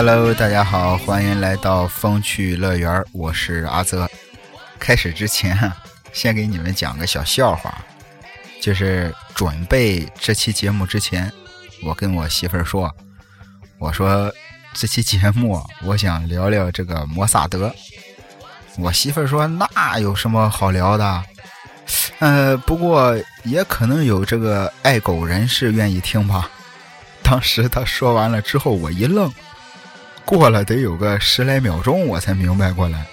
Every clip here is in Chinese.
Hello，大家好，欢迎来到风趣乐园，我是阿泽。开始之前，先给你们讲个小笑话，就是准备这期节目之前，我跟我媳妇儿说，我说这期节目我想聊聊这个摩萨德。我媳妇儿说那有什么好聊的？呃，不过也可能有这个爱狗人士愿意听吧。当时他说完了之后，我一愣。过了得有个十来秒钟，我才明白过来，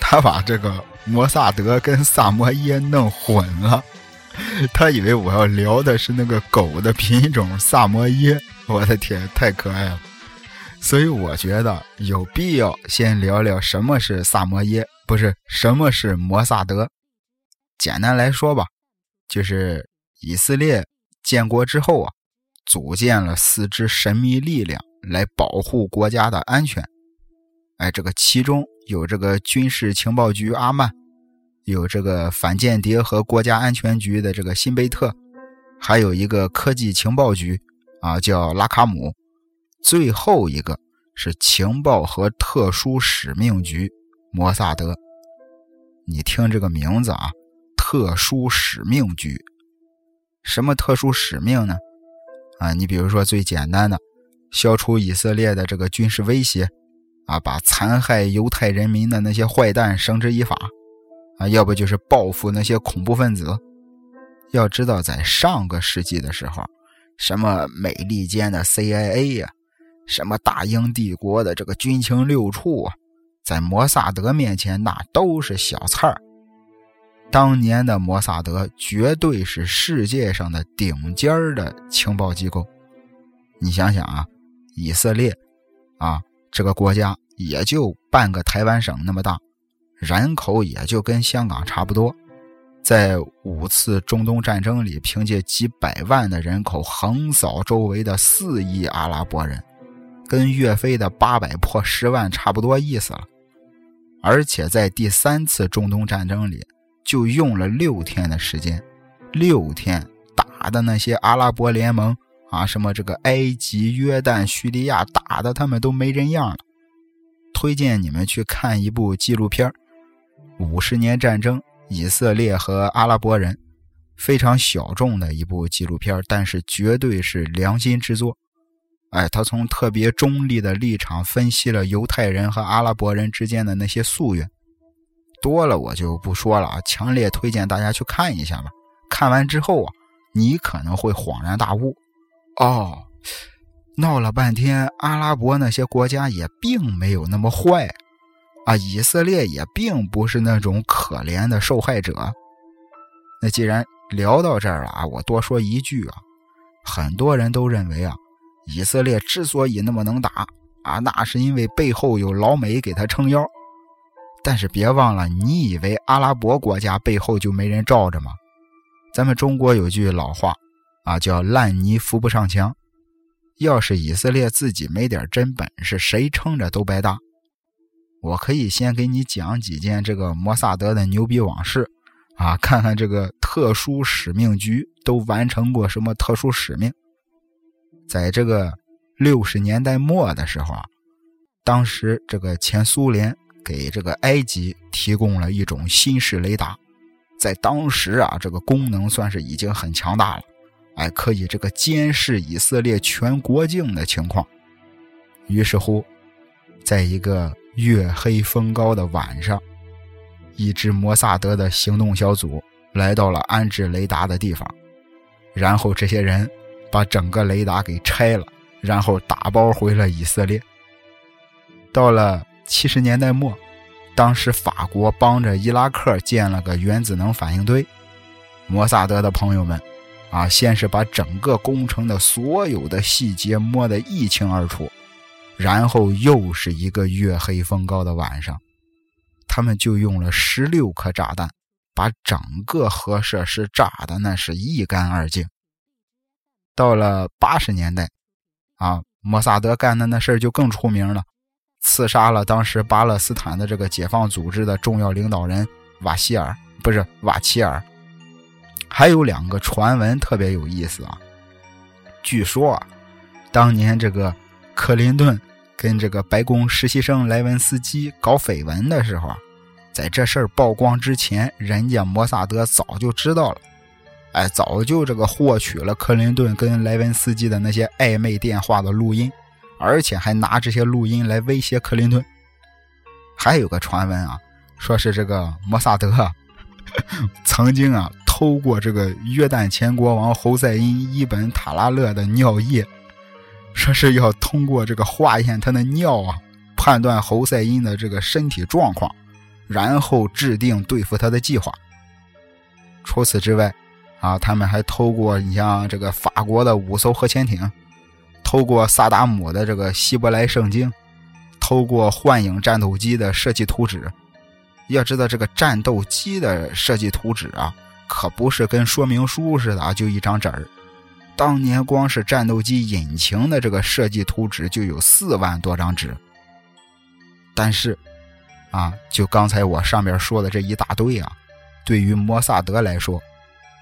他把这个摩萨德跟萨摩耶弄混了。他以为我要聊的是那个狗的品种萨摩耶，我的天，太可爱了。所以我觉得有必要先聊聊什么是萨摩耶，不是什么是摩萨德。简单来说吧，就是以色列建国之后啊，组建了四支神秘力量。来保护国家的安全，哎，这个其中有这个军事情报局阿曼，有这个反间谍和国家安全局的这个辛贝特，还有一个科技情报局啊，叫拉卡姆，最后一个是情报和特殊使命局摩萨德。你听这个名字啊，特殊使命局，什么特殊使命呢？啊，你比如说最简单的。消除以色列的这个军事威胁，啊，把残害犹太人民的那些坏蛋绳之以法，啊，要不就是报复那些恐怖分子。要知道，在上个世纪的时候，什么美利坚的 CIA 呀，什么大英帝国的这个军情六处啊，在摩萨德面前那都是小菜儿。当年的摩萨德绝对是世界上的顶尖的情报机构。你想想啊。以色列，啊，这个国家也就半个台湾省那么大，人口也就跟香港差不多，在五次中东战争里，凭借几百万的人口横扫周围的四亿阿拉伯人，跟岳飞的八百破十万差不多意思了。而且在第三次中东战争里，就用了六天的时间，六天打的那些阿拉伯联盟。啊，什么这个埃及、约旦、叙利亚打的他们都没人样了。推荐你们去看一部纪录片五十年战争：以色列和阿拉伯人”，非常小众的一部纪录片但是绝对是良心之作。哎，他从特别中立的立场分析了犹太人和阿拉伯人之间的那些夙愿。多了我就不说了啊，强烈推荐大家去看一下吧。看完之后啊，你可能会恍然大悟。哦，闹了半天，阿拉伯那些国家也并没有那么坏啊，以色列也并不是那种可怜的受害者。那既然聊到这儿了啊，我多说一句啊，很多人都认为啊，以色列之所以那么能打啊，那是因为背后有老美给他撑腰。但是别忘了，你以为阿拉伯国家背后就没人罩着吗？咱们中国有句老话。啊，叫烂泥扶不上墙。要是以色列自己没点真本事，谁撑着都白搭。我可以先给你讲几件这个摩萨德的牛逼往事，啊，看看这个特殊使命局都完成过什么特殊使命。在这个六十年代末的时候啊，当时这个前苏联给这个埃及提供了一种新式雷达，在当时啊，这个功能算是已经很强大了。哎，可以这个监视以色列全国境的情况。于是乎，在一个月黑风高的晚上，一支摩萨德的行动小组来到了安置雷达的地方，然后这些人把整个雷达给拆了，然后打包回了以色列。到了七十年代末，当时法国帮着伊拉克建了个原子能反应堆，摩萨德的朋友们。啊，先是把整个工程的所有的细节摸得一清二楚，然后又是一个月黑风高的晚上，他们就用了十六颗炸弹，把整个核设施炸的那是一干二净。到了八十年代，啊，摩萨德干的那事儿就更出名了，刺杀了当时巴勒斯坦的这个解放组织的重要领导人瓦希尔，不是瓦齐尔。还有两个传闻特别有意思啊！据说啊，当年这个克林顿跟这个白宫实习生莱文斯基搞绯闻的时候，在这事儿曝光之前，人家摩萨德早就知道了，哎，早就这个获取了克林顿跟莱文斯基的那些暧昧电话的录音，而且还拿这些录音来威胁克林顿。还有个传闻啊，说是这个摩萨德 曾经啊偷过这个约旦前国王侯赛因伊本塔拉勒的尿液。说是要通过这个化验他的尿啊，判断侯赛因的这个身体状况，然后制定对付他的计划。除此之外，啊，他们还偷过你像这个法国的五艘核潜艇，偷过萨达姆的这个希伯来圣经，偷过幻影战斗机的设计图纸。要知道，这个战斗机的设计图纸啊，可不是跟说明书似的啊，就一张纸儿。当年光是战斗机引擎的这个设计图纸就有四万多张纸，但是，啊，就刚才我上面说的这一大堆啊，对于摩萨德来说，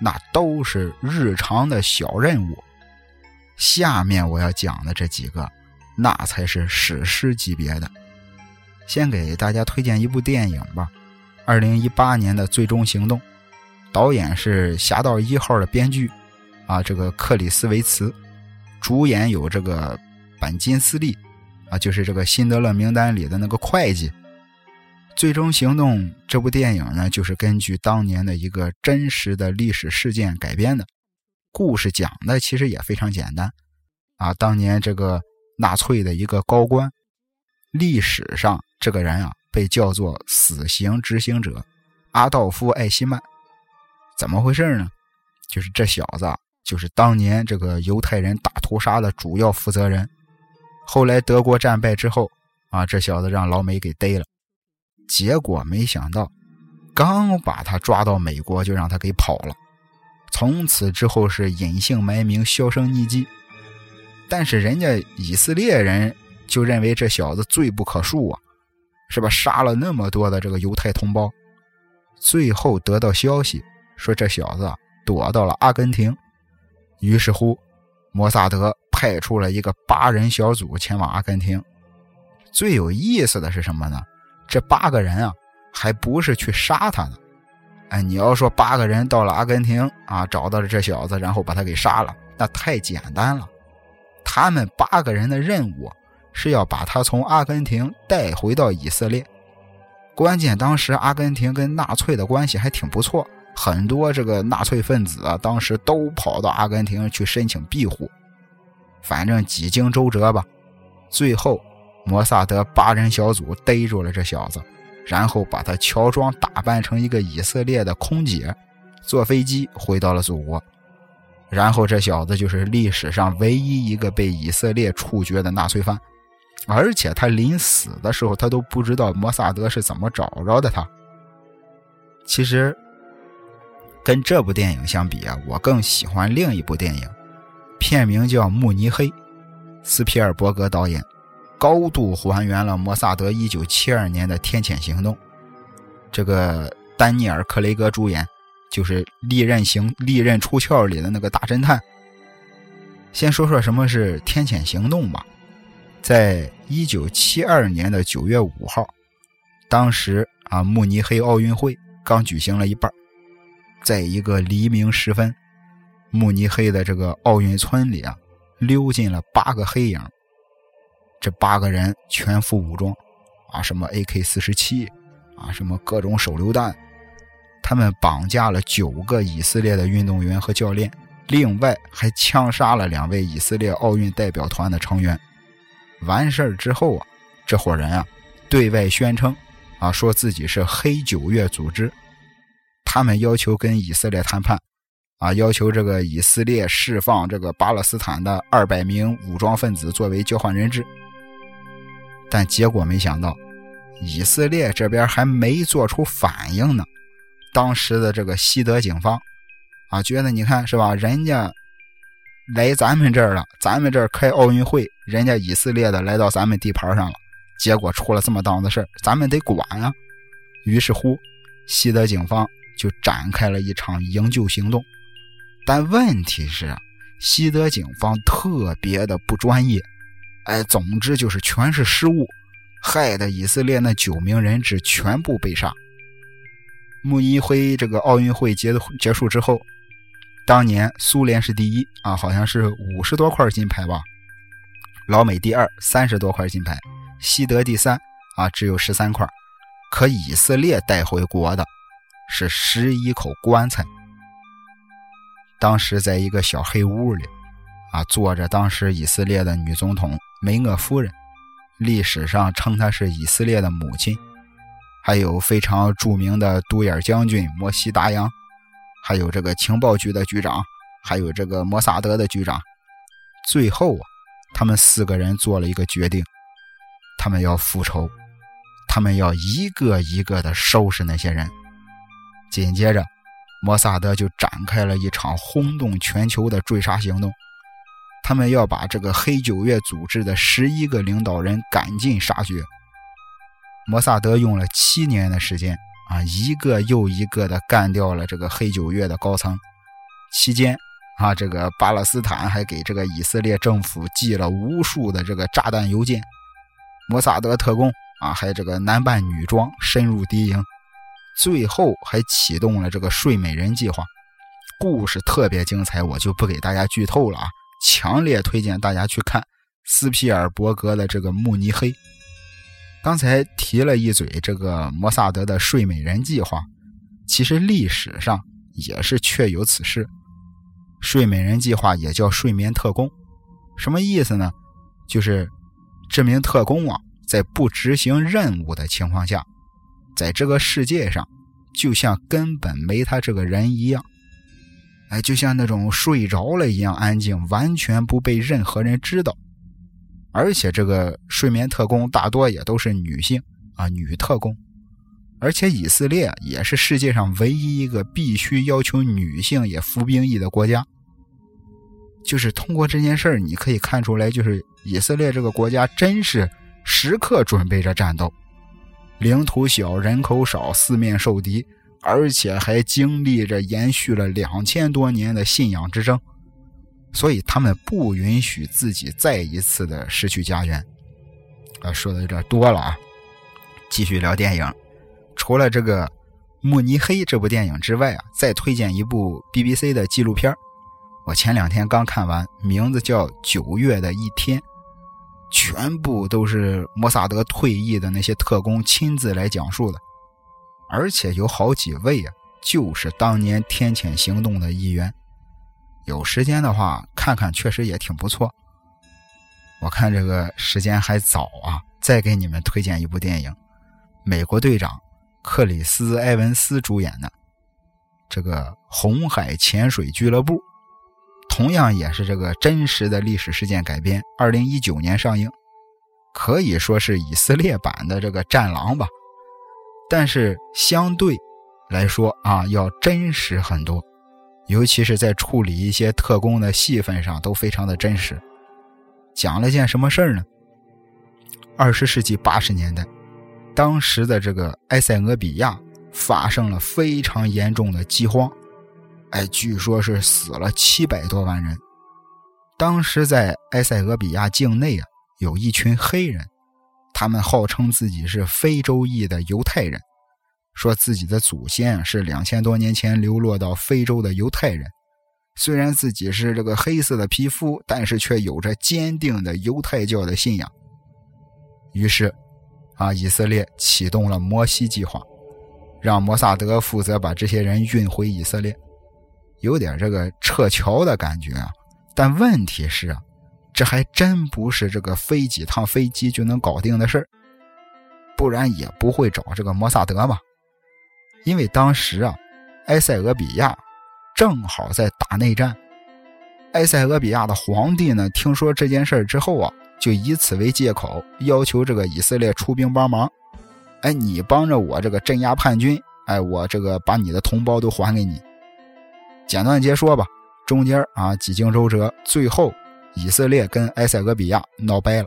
那都是日常的小任务。下面我要讲的这几个，那才是史诗级别的。先给大家推荐一部电影吧，二零一八年的《最终行动》，导演是《侠盗一号》的编剧。啊，这个克里斯维茨主演有这个本金斯利，啊，就是这个辛德勒名单里的那个会计。最终行动这部电影呢，就是根据当年的一个真实的历史事件改编的。故事讲的其实也非常简单，啊，当年这个纳粹的一个高官，历史上这个人啊被叫做死刑执行者阿道夫·艾希曼。怎么回事呢？就是这小子。就是当年这个犹太人大屠杀的主要负责人，后来德国战败之后，啊，这小子让老美给逮了，结果没想到，刚把他抓到美国，就让他给跑了，从此之后是隐姓埋名，销声匿迹。但是人家以色列人就认为这小子罪不可恕啊，是吧？杀了那么多的这个犹太同胞，最后得到消息说这小子躲到了阿根廷。于是乎，摩萨德派出了一个八人小组前往阿根廷。最有意思的是什么呢？这八个人啊，还不是去杀他的。哎，你要说八个人到了阿根廷啊，找到了这小子，然后把他给杀了，那太简单了。他们八个人的任务是要把他从阿根廷带回到以色列。关键当时阿根廷跟纳粹的关系还挺不错。很多这个纳粹分子啊，当时都跑到阿根廷去申请庇护。反正几经周折吧，最后摩萨德八人小组逮住了这小子，然后把他乔装打扮成一个以色列的空姐，坐飞机回到了祖国。然后这小子就是历史上唯一一个被以色列处决的纳粹犯，而且他临死的时候，他都不知道摩萨德是怎么找着的他。其实。跟这部电影相比啊，我更喜欢另一部电影，片名叫《慕尼黑》，斯皮尔伯格导演，高度还原了摩萨德1972年的天谴行动。这个丹尼尔·克雷格主演，就是《利刃行利刃出鞘》里的那个大侦探。先说说什么是天谴行动吧。在1972年的9月5号，当时啊，慕尼黑奥运会刚举行了一半。在一个黎明时分，慕尼黑的这个奥运村里啊，溜进了八个黑影。这八个人全副武装，啊，什么 AK 四十七，啊，什么各种手榴弹。他们绑架了九个以色列的运动员和教练，另外还枪杀了两位以色列奥运代表团的成员。完事儿之后啊，这伙人啊，对外宣称，啊，说自己是黑九月组织。他们要求跟以色列谈判，啊，要求这个以色列释放这个巴勒斯坦的二百名武装分子作为交换人质。但结果没想到，以色列这边还没做出反应呢。当时的这个西德警方，啊，觉得你看是吧，人家来咱们这儿了，咱们这儿开奥运会，人家以色列的来到咱们地盘上了，结果出了这么档子事咱们得管啊。于是乎，西德警方。就展开了一场营救行动，但问题是，西德警方特别的不专业，哎，总之就是全是失误，害得以色列那九名人质全部被杀。慕尼黑这个奥运会结结束之后，当年苏联是第一啊，好像是五十多块金牌吧，老美第二，三十多块金牌，西德第三啊，只有十三块，可以色列带回国的是十一口棺材。当时在一个小黑屋里，啊，坐着当时以色列的女总统梅厄夫人，历史上称她是以色列的母亲，还有非常著名的独眼将军摩西达扬，还有这个情报局的局长，还有这个摩萨德的局长。最后啊，他们四个人做了一个决定，他们要复仇，他们要一个一个的收拾那些人。紧接着。摩萨德就展开了一场轰动全球的追杀行动，他们要把这个黑九月组织的十一个领导人赶尽杀绝。摩萨德用了七年的时间啊，一个又一个的干掉了这个黑九月的高层。期间啊，这个巴勒斯坦还给这个以色列政府寄了无数的这个炸弹邮件。摩萨德特工啊，还这个男扮女装深入敌营。最后还启动了这个睡美人计划，故事特别精彩，我就不给大家剧透了啊！强烈推荐大家去看斯皮尔伯格的这个《慕尼黑》。刚才提了一嘴这个摩萨德的睡美人计划，其实历史上也是确有此事。睡美人计划也叫睡眠特工，什么意思呢？就是这名特工啊，在不执行任务的情况下。在这个世界上，就像根本没他这个人一样，哎，就像那种睡着了一样安静，完全不被任何人知道。而且这个睡眠特工大多也都是女性啊，女特工。而且以色列也是世界上唯一一个必须要求女性也服兵役的国家。就是通过这件事儿，你可以看出来，就是以色列这个国家真是时刻准备着战斗。领土小，人口少，四面受敌，而且还经历着延续了两千多年的信仰之争，所以他们不允许自己再一次的失去家园。啊，说的有点多了啊，继续聊电影。除了这个《慕尼黑》这部电影之外啊，再推荐一部 BBC 的纪录片我前两天刚看完，名字叫《九月的一天》。全部都是摩萨德退役的那些特工亲自来讲述的，而且有好几位啊，就是当年天谴行动的一员。有时间的话看看，确实也挺不错。我看这个时间还早啊，再给你们推荐一部电影，《美国队长》，克里斯·埃文斯主演的这个《红海潜水俱乐部》。同样也是这个真实的历史事件改编，二零一九年上映，可以说是以色列版的这个《战狼》吧，但是相对来说啊，要真实很多，尤其是在处理一些特工的戏份上都非常的真实。讲了件什么事儿呢？二十世纪八十年代，当时的这个埃塞俄比亚发生了非常严重的饥荒。哎，据说是死了七百多万人。当时在埃塞俄比亚境内啊，有一群黑人，他们号称自己是非洲裔的犹太人，说自己的祖先是两千多年前流落到非洲的犹太人。虽然自己是这个黑色的皮肤，但是却有着坚定的犹太教的信仰。于是，啊，以色列启动了摩西计划，让摩萨德负责把这些人运回以色列。有点这个撤侨的感觉啊，但问题是啊，这还真不是这个飞几趟飞机就能搞定的事，不然也不会找这个摩萨德嘛。因为当时啊，埃塞俄比亚正好在打内战，埃塞俄比亚的皇帝呢，听说这件事之后啊，就以此为借口，要求这个以色列出兵帮忙。哎，你帮着我这个镇压叛军，哎，我这个把你的同胞都还给你。简短截说吧，中间啊几经周折，最后以色列跟埃塞俄比亚闹掰了。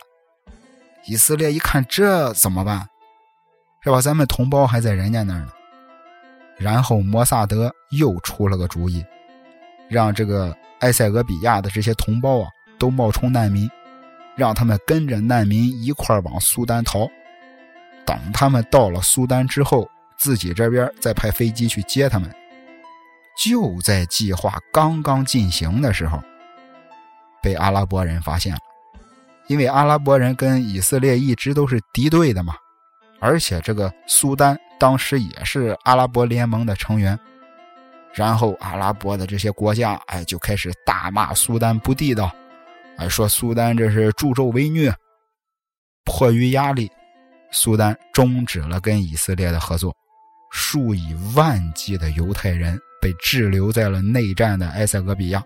以色列一看这怎么办？是吧？咱们同胞还在人家那儿呢。然后摩萨德又出了个主意，让这个埃塞俄比亚的这些同胞啊都冒充难民，让他们跟着难民一块往苏丹逃。等他们到了苏丹之后，自己这边再派飞机去接他们。就在计划刚刚进行的时候，被阿拉伯人发现了。因为阿拉伯人跟以色列一直都是敌对的嘛，而且这个苏丹当时也是阿拉伯联盟的成员。然后阿拉伯的这些国家，哎，就开始大骂苏丹不地道，哎，说苏丹这是助纣为虐。迫于压力，苏丹终止了跟以色列的合作，数以万计的犹太人被滞留在了内战的埃塞俄比亚，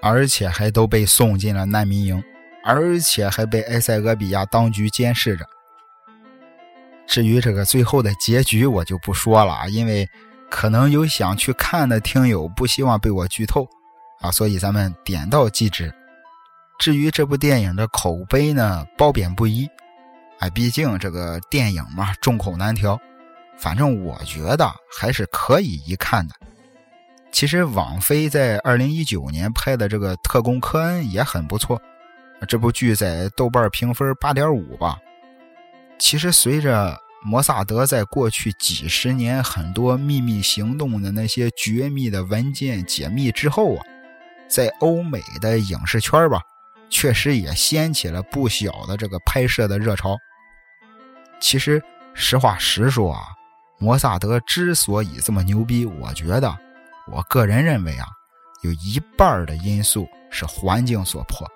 而且还都被送进了难民营，而且还被埃塞俄比亚当局监视着。至于这个最后的结局，我就不说了啊，因为。可能有想去看的听友不希望被我剧透啊，所以咱们点到即止。至于这部电影的口碑呢，褒贬不一。哎，毕竟这个电影嘛，众口难调。反正我觉得还是可以一看的。其实网飞在二零一九年拍的这个《特工科恩》也很不错，这部剧在豆瓣评分八点五吧。其实随着。摩萨德在过去几十年很多秘密行动的那些绝密的文件解密之后啊，在欧美的影视圈吧，确实也掀起了不小的这个拍摄的热潮。其实实话实说啊，摩萨德之所以这么牛逼，我觉得，我个人认为啊，有一半的因素是环境所迫，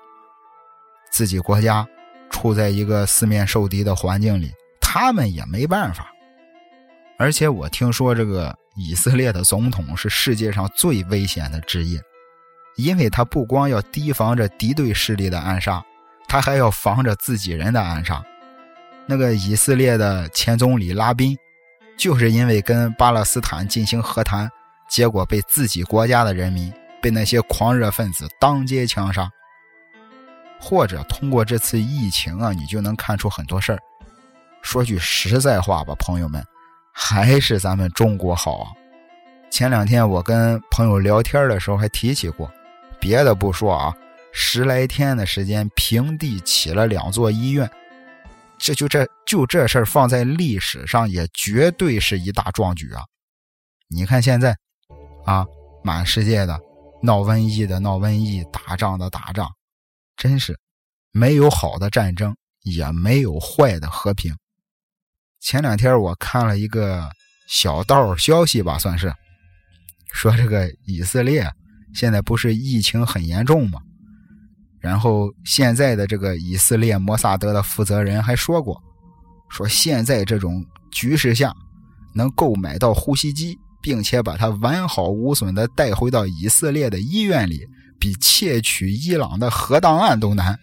自己国家处在一个四面受敌的环境里。他们也没办法，而且我听说这个以色列的总统是世界上最危险的职业，因为他不光要提防着敌对势力的暗杀，他还要防着自己人的暗杀。那个以色列的前总理拉宾，就是因为跟巴勒斯坦进行和谈，结果被自己国家的人民被那些狂热分子当街枪杀。或者通过这次疫情啊，你就能看出很多事儿。说句实在话吧，朋友们，还是咱们中国好啊！前两天我跟朋友聊天的时候还提起过，别的不说啊，十来天的时间平地起了两座医院，这就这就这事儿放在历史上也绝对是一大壮举啊！你看现在，啊，满世界的闹瘟疫的闹瘟疫，打仗的打仗，真是没有好的战争，也没有坏的和平。前两天我看了一个小道消息吧，算是说这个以色列现在不是疫情很严重吗？然后现在的这个以色列摩萨德的负责人还说过，说现在这种局势下，能购买到呼吸机，并且把它完好无损的带回到以色列的医院里，比窃取伊朗的核档案都难。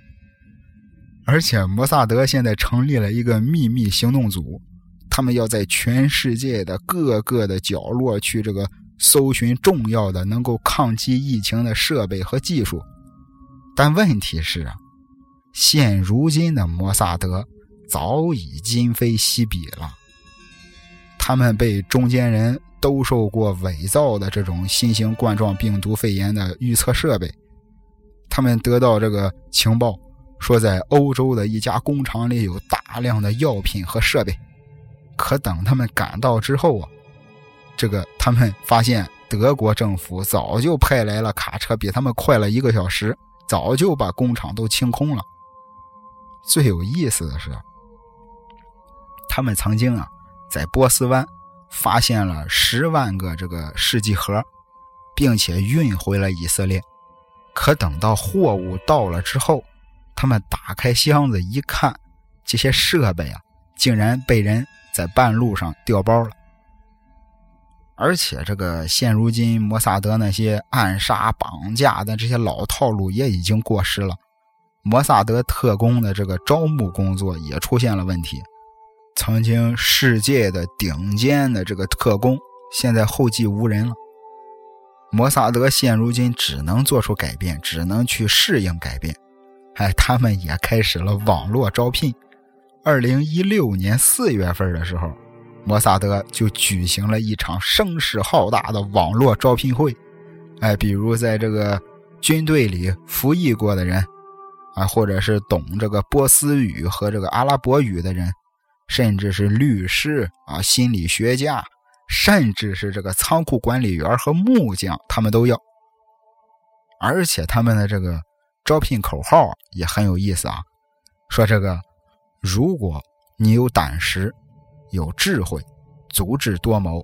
而且摩萨德现在成立了一个秘密行动组。他们要在全世界的各个的角落去这个搜寻重要的能够抗击疫情的设备和技术，但问题是啊，现如今的摩萨德早已今非昔比了。他们被中间人兜售过伪造的这种新型冠状病毒肺炎的预测设备，他们得到这个情报，说在欧洲的一家工厂里有大量的药品和设备。可等他们赶到之后啊，这个他们发现德国政府早就派来了卡车，比他们快了一个小时，早就把工厂都清空了。最有意思的是，他们曾经啊在波斯湾发现了十万个这个试剂盒，并且运回了以色列。可等到货物到了之后，他们打开箱子一看，这些设备啊竟然被人。在半路上掉包了，而且这个现如今摩萨德那些暗杀、绑架的这些老套路也已经过时了。摩萨德特工的这个招募工作也出现了问题。曾经世界的顶尖的这个特工，现在后继无人了。摩萨德现如今只能做出改变，只能去适应改变。哎，他们也开始了网络招聘。二零一六年四月份的时候，摩萨德就举行了一场声势浩大的网络招聘会。哎，比如在这个军队里服役过的人，啊，或者是懂这个波斯语和这个阿拉伯语的人，甚至是律师啊、心理学家，甚至是这个仓库管理员和木匠，他们都要。而且他们的这个招聘口号也很有意思啊，说这个如果你有胆识、有智慧、足智多谋，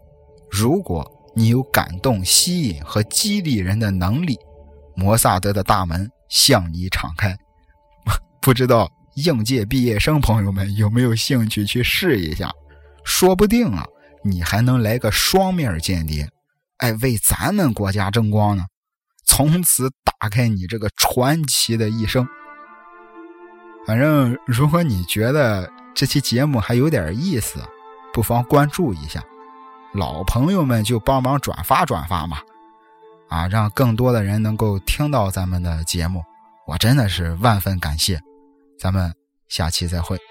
如果你有感动、吸引和激励人的能力，摩萨德的大门向你敞开。不知道应届毕业生朋友们有没有兴趣去试一下？说不定啊，你还能来个双面间谍，哎，为咱们国家争光呢！从此打开你这个传奇的一生。反正如果你觉得这期节目还有点意思，不妨关注一下。老朋友们就帮忙转发转发嘛，啊，让更多的人能够听到咱们的节目，我真的是万分感谢。咱们下期再会。